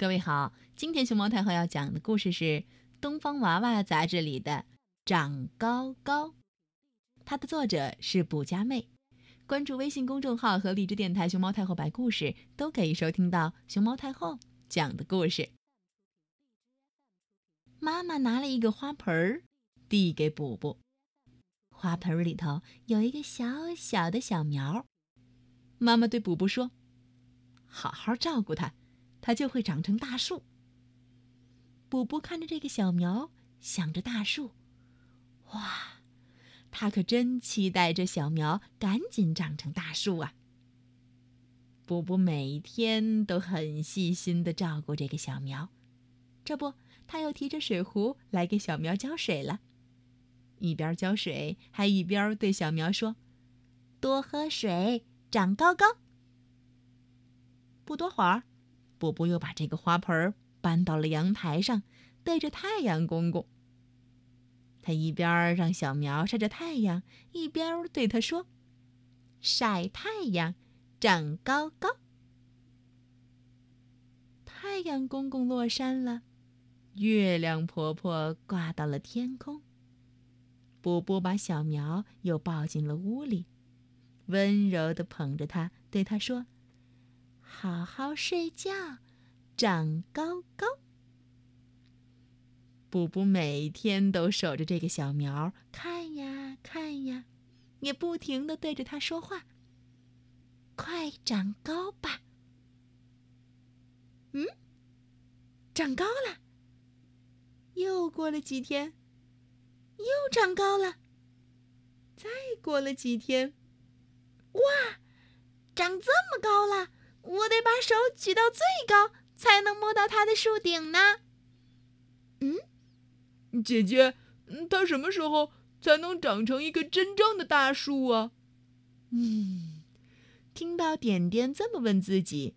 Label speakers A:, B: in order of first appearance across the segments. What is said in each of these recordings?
A: 各位好，今天熊猫太后要讲的故事是《东方娃娃》杂志里的《长高高》，它的作者是卜家妹。关注微信公众号和荔枝电台“熊猫太后白故事”，都可以收听到熊猫太后讲的故事。妈妈拿了一个花盆儿，递给补补。花盆里头有一个小小的小苗。妈妈对补补说：“好好照顾它。”它就会长成大树。补补看着这个小苗，想着大树，哇，他可真期待这小苗赶紧长成大树啊！补补每天都很细心的照顾这个小苗，这不，他又提着水壶来给小苗浇水了，一边浇水，还一边对小苗说：“多喝水，长高高。”不多会儿。布布又把这个花盆搬到了阳台上，对着太阳公公。他一边让小苗晒着太阳，一边对他说：“晒太阳，长高高。”太阳公公落山了，月亮婆婆挂到了天空。布布把小苗又抱进了屋里，温柔地捧着它，对他说。好好睡觉，长高高。布布每天都守着这个小苗，看呀看呀，也不停的对着它说话。快长高吧！嗯，长高了。又过了几天，又长高了。再过了几天，哇，长这么高了！我得把手举到最高，才能摸到它的树顶呢。
B: 嗯，姐姐，它什么时候才能长成一个真正的大树啊？
A: 嗯，听到点点这么问自己，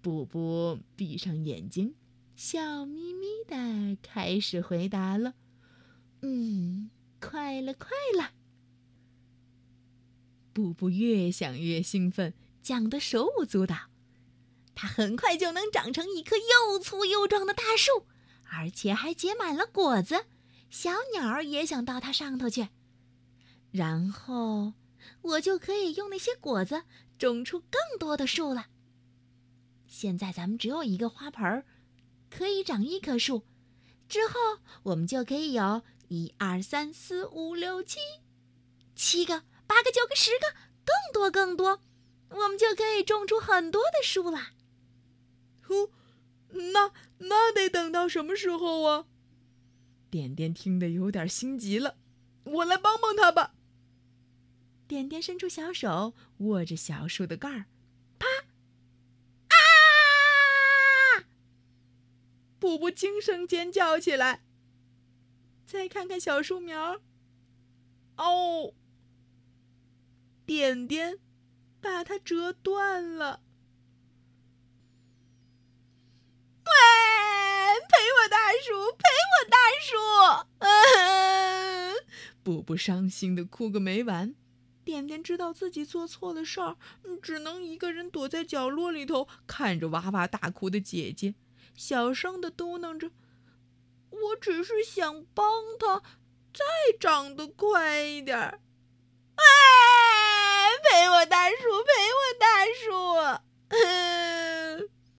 A: 布布闭上眼睛，笑眯眯的开始回答了。嗯，快了，快了。布布越想越兴奋，讲得手舞足蹈。它很快就能长成一棵又粗又壮的大树，而且还结满了果子。小鸟也想到它上头去，然后我就可以用那些果子种出更多的树了。现在咱们只有一个花盆儿，可以长一棵树。之后我们就可以有一二三四五六七七个、八个、九个、十个，更多更多，我们就可以种出很多的树了。
B: 呼，那那得等到什么时候啊？点点听得有点心急了，我来帮帮他吧。
A: 点点伸出小手，握着小树的盖儿，啪！啊！
B: 布布惊声尖叫起来。再看看小树苗，哦，点点把它折断了。布布伤心的哭个没完，点点知道自己做错了事儿，只能一个人躲在角落里头，看着哇哇大哭的姐姐，小声的嘟囔着：“我只是想帮他再长得快一点儿。”哎，陪我大树，陪我大树！